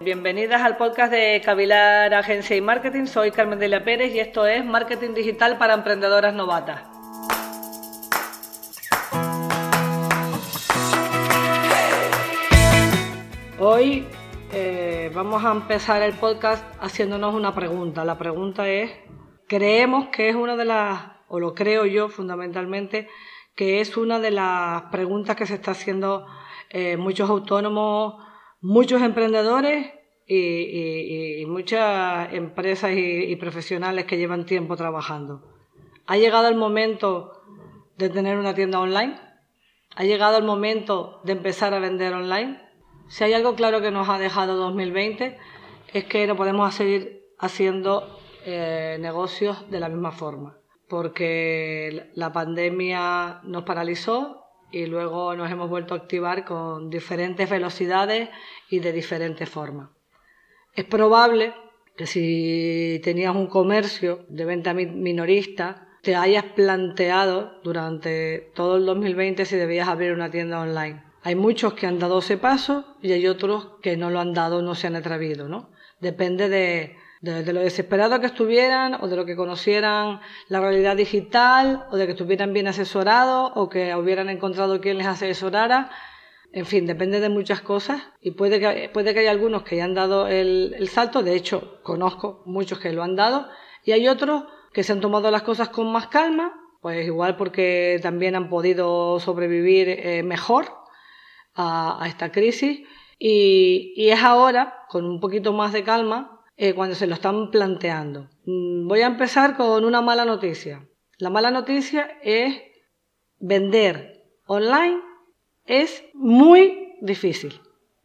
Bienvenidas al podcast de Cavilar Agencia y Marketing. Soy Carmen de la Pérez y esto es Marketing Digital para Emprendedoras Novatas. Hoy eh, vamos a empezar el podcast haciéndonos una pregunta. La pregunta es, creemos que es una de las, o lo creo yo fundamentalmente, que es una de las preguntas que se está haciendo eh, muchos autónomos, muchos emprendedores y, muchas empresas y, profesionales que llevan tiempo trabajando. ¿Ha llegado el momento de tener una tienda online? ¿Ha llegado el momento de empezar a vender online? Si hay algo claro que nos ha dejado 2020 es que no podemos seguir haciendo eh, negocios de la misma forma, porque la pandemia nos paralizó y luego nos hemos vuelto a activar con diferentes velocidades y de diferentes formas. Es probable que si tenías un comercio de venta minorista, te hayas planteado durante todo el 2020 si debías abrir una tienda online. Hay muchos que han dado ese paso y hay otros que no lo han dado, no se han atrevido, ¿no? Depende de, de, lo desesperado que estuvieran o de lo que conocieran la realidad digital o de que estuvieran bien asesorados o que hubieran encontrado quien les asesorara. En fin, depende de muchas cosas y puede que, puede que haya algunos que hayan dado el, el salto, de hecho conozco muchos que lo han dado y hay otros que se han tomado las cosas con más calma, pues igual porque también han podido sobrevivir eh, mejor a, a esta crisis y, y, es ahora, con un poquito más de calma, eh, cuando se lo están planteando. Mm, voy a empezar con una mala noticia. La mala noticia es vender online es muy difícil,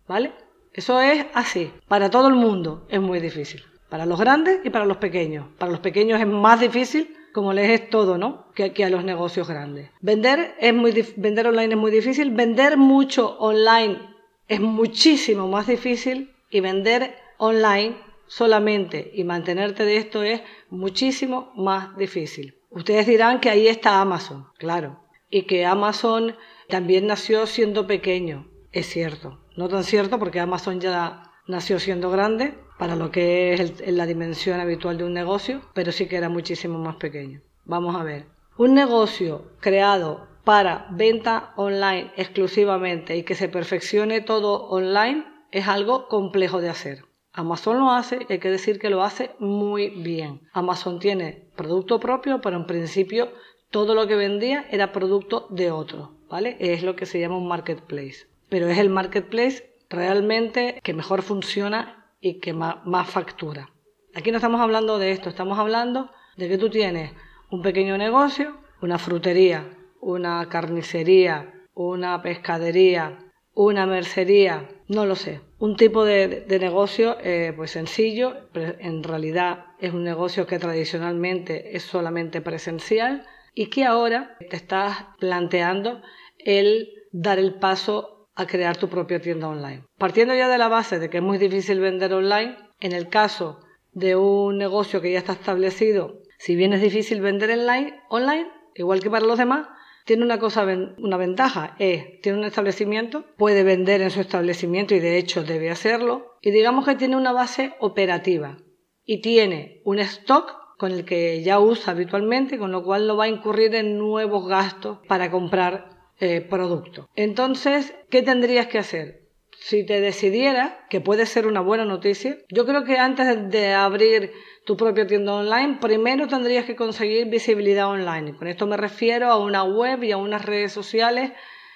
¿vale? Eso es así. Para todo el mundo es muy difícil. Para los grandes y para los pequeños. Para los pequeños es más difícil, como les es todo, ¿no? Que, que a los negocios grandes. Vender, es muy, vender online es muy difícil. Vender mucho online es muchísimo más difícil. Y vender online solamente y mantenerte de esto es muchísimo más difícil. Ustedes dirán que ahí está Amazon, claro, y que Amazon también nació siendo pequeño, es cierto. No tan cierto porque Amazon ya nació siendo grande para lo que es la dimensión habitual de un negocio, pero sí que era muchísimo más pequeño. Vamos a ver. Un negocio creado para venta online exclusivamente y que se perfeccione todo online es algo complejo de hacer. Amazon lo hace y hay que decir que lo hace muy bien. Amazon tiene producto propio, pero en principio todo lo que vendía era producto de otro, ¿vale? Es lo que se llama un marketplace. Pero es el marketplace realmente que mejor funciona y que más, más factura. Aquí no estamos hablando de esto, estamos hablando de que tú tienes un pequeño negocio, una frutería, una carnicería, una pescadería, una mercería, no lo sé. Un tipo de, negocio eh, pues sencillo, pero en realidad es un negocio que tradicionalmente es solamente presencial y que ahora te estás planteando el dar el paso a crear tu propia tienda online. Partiendo ya de la base de que es muy difícil vender online, en el caso de un negocio que ya está establecido, si bien es difícil vender online, online igual que para los demás, tiene una cosa, una ventaja, es, tiene un establecimiento, puede vender en su establecimiento y de hecho debe hacerlo, y digamos que tiene una base operativa y tiene un stock con el que ya usa habitualmente, con lo cual no va a incurrir en nuevos gastos para comprar eh, productos. Entonces, ¿qué tendrías que hacer? Si te decidieras, que puede ser una buena noticia, yo creo que antes de abrir tu propia tienda online, primero tendrías que conseguir visibilidad online. Con esto me refiero a una web y a unas redes sociales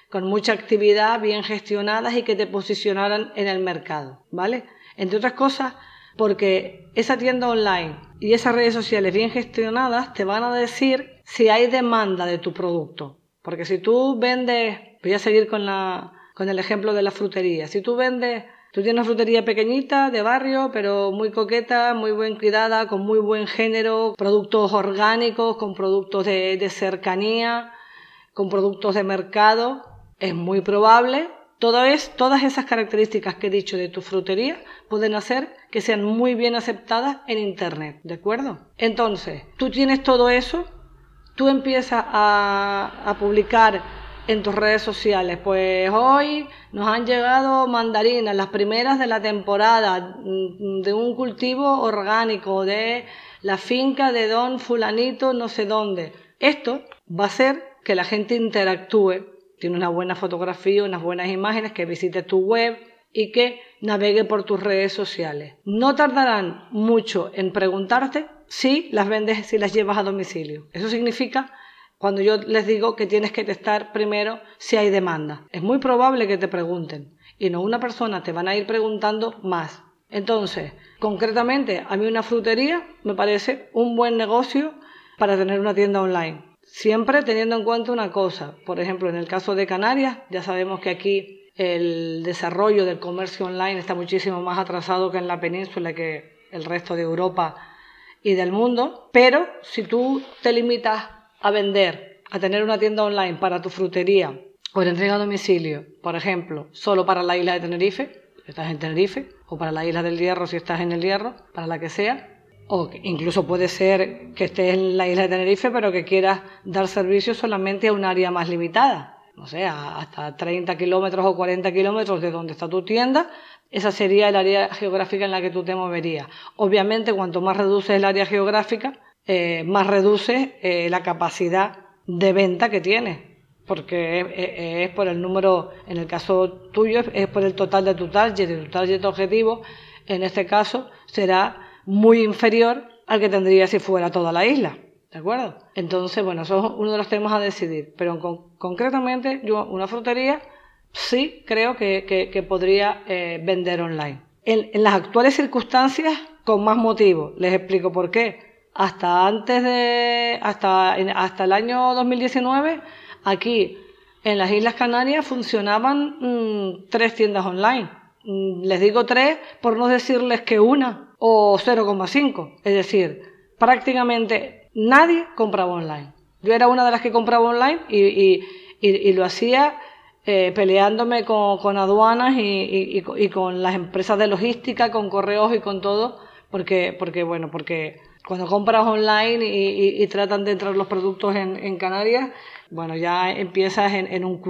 con mucha actividad, bien gestionadas y que te posicionaran en el mercado, ¿vale? Entre otras cosas, porque esa tienda online y esas redes sociales bien gestionadas te van a decir si hay demanda de tu producto. Porque si tú vendes, voy a seguir con, la, con el ejemplo de la frutería, si tú vendes Tú tienes una frutería pequeñita, de barrio, pero muy coqueta, muy bien cuidada, con muy buen género, productos orgánicos, con productos de, cercanía, con productos de mercado. Es muy probable es, todas esas características que he dicho de tu frutería pueden hacer que sean muy bien aceptadas en Internet, ¿de acuerdo? Entonces, tú tienes todo eso, tú empiezas a, a publicar en tus redes sociales. Pues hoy nos han llegado mandarinas, las primeras de la temporada, mm, de un cultivo orgánico, de la finca de don fulanito no sé dónde. Esto va a hacer que la gente interactúe, tiene una buena fotografía, unas buenas imágenes, que visite tu web y que navegue por tus redes sociales. No tardarán mucho en preguntarte si las vendes, si las llevas a domicilio. Eso significa cuando yo les digo que tienes que testar primero si hay demanda. Es muy probable que te pregunten y no una persona, te van a ir preguntando más. Entonces, concretamente, a mí una frutería me parece un buen negocio para tener una tienda online. Siempre teniendo en cuenta una cosa, por ejemplo, en el caso de Canarias, ya sabemos que aquí el desarrollo del comercio online está muchísimo más atrasado que en la península, que el resto de Europa y del mundo, pero si tú te limitas a vender, a tener una tienda online para tu frutería o de entrega a domicilio, por ejemplo, solo para la isla de Tenerife, si estás en Tenerife, o para la isla del Hierro si estás en el Hierro, para la que sea, o incluso puede ser que estés en la isla de Tenerife pero que quieras dar servicio solamente a un área más limitada, no sé, hasta 30 kilómetros o 40 kilómetros de donde está tu tienda, esa sería el área geográfica en la que tú te moverías. Obviamente, cuanto más reduces el área geográfica, eh, más reduce eh, la capacidad de venta que tiene, porque es, por el número, en el caso tuyo, es, por el total de tu target, de tu target objetivo, en este caso será muy inferior al que tendría si fuera toda la isla. ¿De acuerdo? Entonces, bueno, eso es uno de los temas a decidir. Pero concretamente, yo, una frutería, sí creo que, podría eh, vender online. en las actuales circunstancias, con más motivo. Les explico por qué hasta antes de, hasta, hasta el año 2019, aquí en las Islas Canarias funcionaban mm, tres tiendas online. Mm, les digo tres por no decirles que una o 0,5. Es decir, prácticamente nadie compraba online. Yo era una de las que compraba online y, lo hacía eh, peleándome con, con aduanas y, y, con las empresas de logística, con correos y con todo, porque, porque bueno, porque cuando compras online y, tratan de entrar los productos en, Canarias, bueno, ya empiezas en, un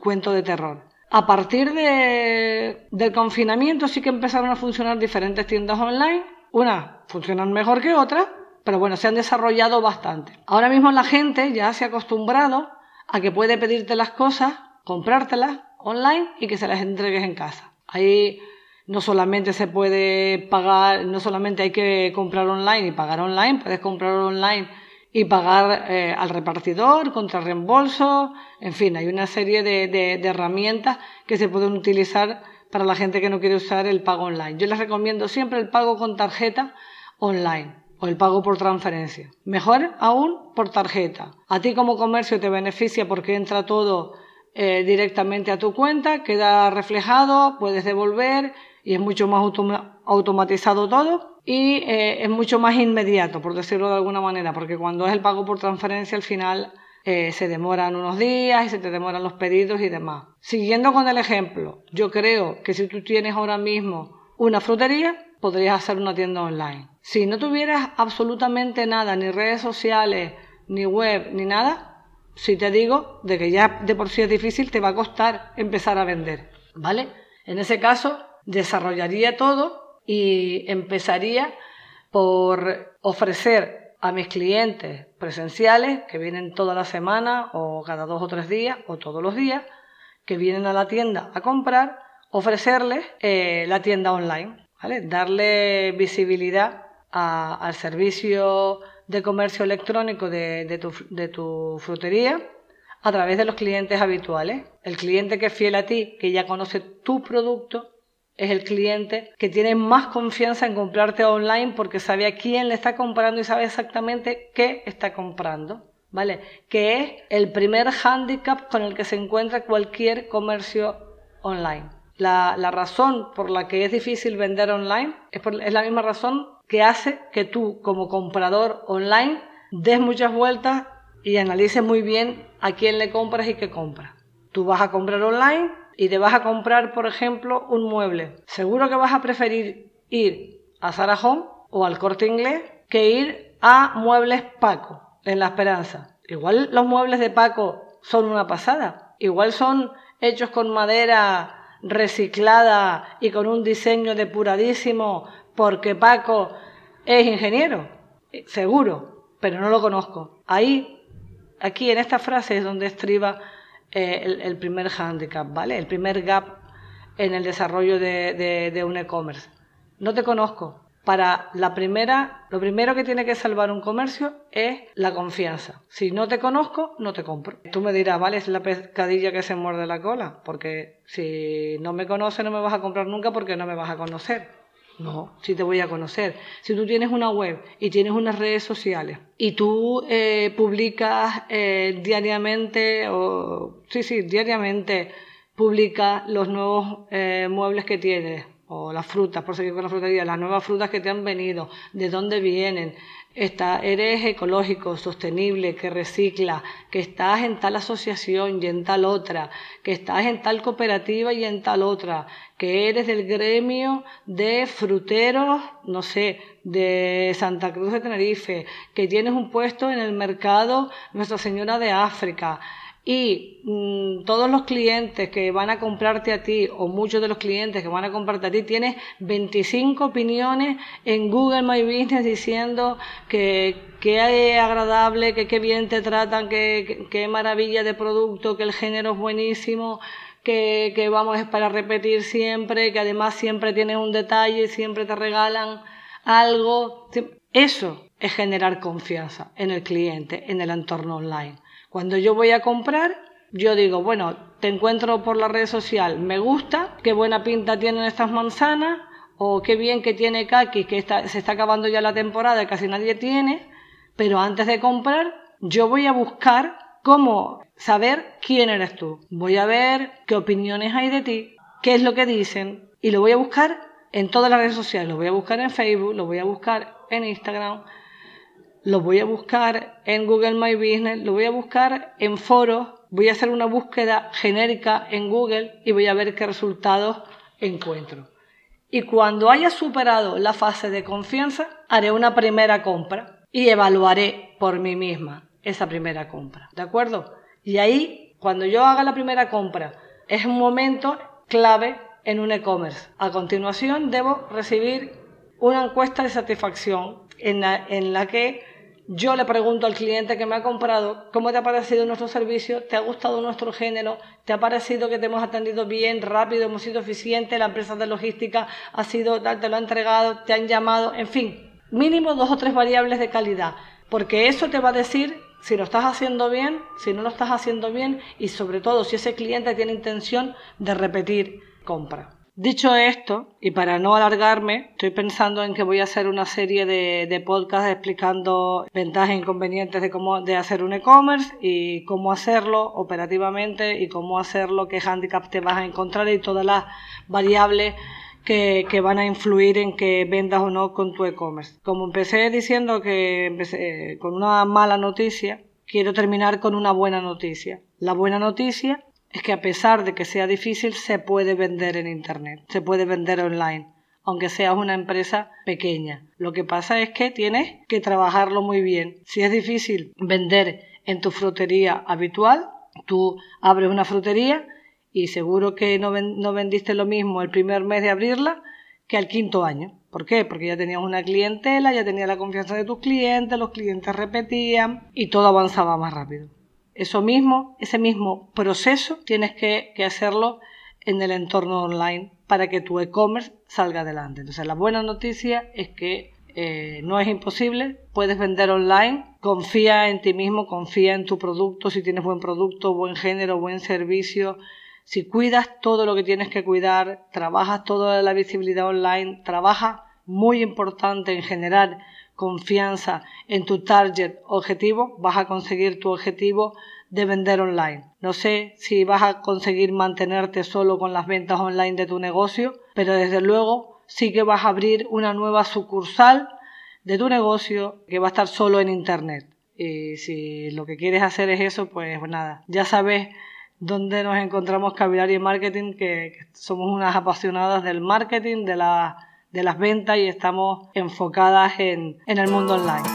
cuento de terror. A partir del confinamiento sí que empezaron a funcionar diferentes tiendas online. Unas funcionan mejor que otras, pero bueno, se han desarrollado bastante. Ahora mismo la gente ya se ha acostumbrado a que puede pedirte las cosas, comprártelas online y que se las entregues en casa. Ahí no solamente se puede pagar, no solamente hay que comprar online y pagar online, puedes comprar online y pagar eh, al repartidor contra reembolso, en fin, hay una serie de, de, herramientas que se pueden utilizar para la gente que no quiere usar el pago online. Yo les recomiendo siempre el pago con tarjeta online o el pago por transferencia. Mejor aún por tarjeta. A ti como comercio te beneficia porque entra todo eh, directamente a tu cuenta, queda reflejado, puedes devolver, y es mucho más automatizado todo y eh, es mucho más inmediato, por decirlo de alguna manera, porque cuando es el pago por transferencia al final eh, se demoran unos días y se te demoran los pedidos y demás. Siguiendo con el ejemplo, yo creo que si tú tienes ahora mismo una frutería, podrías hacer una tienda online. Si no tuvieras absolutamente nada, ni redes sociales, ni web, ni nada, si te digo de que ya de por sí es difícil, te va a costar empezar a vender, ¿vale? En ese caso, desarrollaría todo y empezaría por ofrecer a mis clientes presenciales que vienen toda la semana o cada dos o tres días o todos los días, que vienen a la tienda a comprar, ofrecerles eh, la tienda online, darle visibilidad al servicio de comercio electrónico de, tu, de tu frutería a través de los clientes habituales. El cliente que es fiel a ti, que ya conoce tu producto, es el cliente que tiene más confianza en comprarte online porque sabe a quién le está comprando y sabe exactamente qué está comprando, ¿vale? Que es el primer hándicap con el que se encuentra cualquier comercio online. La, razón por la que es difícil vender online es, es la misma razón que hace que tú como comprador online des muchas vueltas y analices muy bien a quién le compras y qué compras. Tú vas a comprar online y te vas a comprar, por ejemplo, un mueble, seguro que vas a preferir ir a Zara o al Corte Inglés que ir a Muebles Paco en La Esperanza. Igual los muebles de Paco son una pasada igual son hechos con madera reciclada y con un diseño depuradísimo porque Paco es ingeniero, seguro, pero no lo conozco. Ahí, aquí en esta frase es donde estriba eh, el, primer handicap, ¿vale? El primer gap en el desarrollo de un e-commerce. No te conozco, para la primera, lo primero que tiene que salvar un comercio es la confianza. Si no te conozco, no te compro. Tú me dirás, vale, es la pescadilla que se muerde la cola, porque si no me conoces no me vas a comprar nunca porque no me vas a conocer. No, si te voy a conocer. Si tú tienes una web y tienes unas redes sociales y tú eh, publicas eh, diariamente, o sí, sí, diariamente publicas los nuevos eh, muebles que tienes, o las frutas, por seguir con la frutería, las nuevas frutas que te han venido, de dónde vienen, está, eres ecológico, sostenible, que recicla, que estás en tal asociación y en tal otra, que estás en tal cooperativa y en tal otra, que eres del gremio de fruteros, no sé, de Santa Cruz de Tenerife, que tienes un puesto en el mercado Nuestra Señora de África, y mm, todos los clientes que van a comprarte a ti o muchos de los clientes que van a comprarte a ti tienes 25 opiniones en Google My Business diciendo que qué agradable, que qué bien te tratan, que qué maravilla de producto, que el género es buenísimo, que, que vamos para repetir siempre, que además siempre tienes un detalle, siempre te regalan algo. Eso es generar confianza en el cliente, en el entorno online. Cuando yo voy a comprar, yo digo, bueno, te encuentro por la red social, me gusta, qué buena pinta tienen estas manzanas, o qué bien que tiene Kaki, que se está acabando ya la temporada y casi nadie tiene, pero antes de comprar, yo voy a buscar cómo saber quién eres tú. Voy a ver qué opiniones hay de ti, qué es lo que dicen, y lo voy a buscar en todas las redes sociales. Lo voy a buscar en Facebook, lo voy a buscar en Instagram, lo voy a buscar en Google My Business, lo voy a buscar en foros, voy a hacer una búsqueda genérica en Google y voy a ver qué resultados encuentro. Y cuando haya superado la fase de confianza, haré una primera compra y evaluaré por mí misma esa primera compra. ¿De acuerdo? Y ahí, cuando yo haga la primera compra, es un momento clave en un e-commerce. A continuación, debo recibir una encuesta de satisfacción en la, en la que yo le pregunto al cliente que me ha comprado, ¿cómo te ha parecido nuestro servicio? ¿Te ha gustado nuestro género? ¿Te ha parecido que te hemos atendido bien, rápido, hemos sido eficientes? La empresa de logística ha sido, te lo ha entregado, te han llamado, en fin, mínimo dos o tres variables de calidad, porque eso te va a decir si lo estás haciendo bien, si no lo estás haciendo bien y sobre todo si ese cliente tiene intención de repetir compra. Dicho esto, y para no alargarme, estoy pensando en que voy a hacer una serie de, podcasts explicando ventajas e inconvenientes de cómo de hacer un e-commerce y cómo hacerlo operativamente y cómo hacerlo, qué handicap te vas a encontrar y todas las variables que, que, van a influir en que vendas o no con tu e-commerce. Como empecé diciendo que empecé con una mala noticia, quiero terminar con una buena noticia. La buena noticia es que a pesar de que sea difícil, se puede vender en Internet, se puede vender online, aunque seas una empresa pequeña. Lo que pasa es que tienes que trabajarlo muy bien. Si es difícil vender en tu frutería habitual, tú abres una frutería y seguro que no, no vendiste lo mismo el primer mes de abrirla que al quinto año. ¿Por qué? Porque ya tenías una clientela, ya tenías la confianza de tus clientes, los clientes repetían y todo avanzaba más rápido. Eso mismo, ese mismo proceso tienes que, hacerlo en el entorno online para que tu e-commerce salga adelante. Entonces, la buena noticia es que eh, no es imposible, puedes vender online, confía en ti mismo, confía en tu producto, si tienes buen producto, buen género, buen servicio, si cuidas todo lo que tienes que cuidar, trabajas toda la visibilidad online, trabaja muy importante en generar confianza en tu target objetivo, vas a conseguir tu objetivo de vender online. No sé si vas a conseguir mantenerte solo con las ventas online de tu negocio, pero desde luego sí que vas a abrir una nueva sucursal de tu negocio que va a estar solo en Internet. Y si lo que quieres hacer es eso, pues nada, ya sabes dónde nos encontramos Cavilar Marketing, que, somos unas apasionadas del marketing, de la de las ventas y estamos enfocadas en, en el mundo online.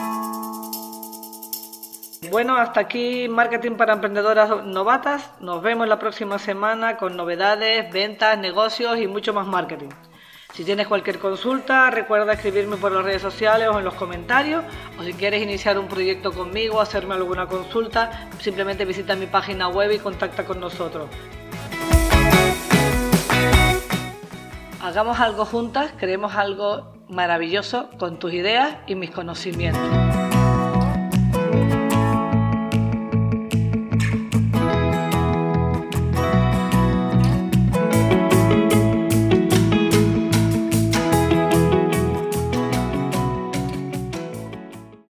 Bueno, hasta aquí Marketing para Emprendedoras Novatas. Nos vemos la próxima semana con novedades, ventas, negocios y mucho más marketing. Si tienes cualquier consulta, recuerda escribirme por las redes sociales o en los comentarios. O si quieres iniciar un proyecto conmigo, hacerme alguna consulta, simplemente visita mi página web y contacta con nosotros. Hagamos algo juntas, creemos algo maravilloso con tus ideas y mis conocimientos.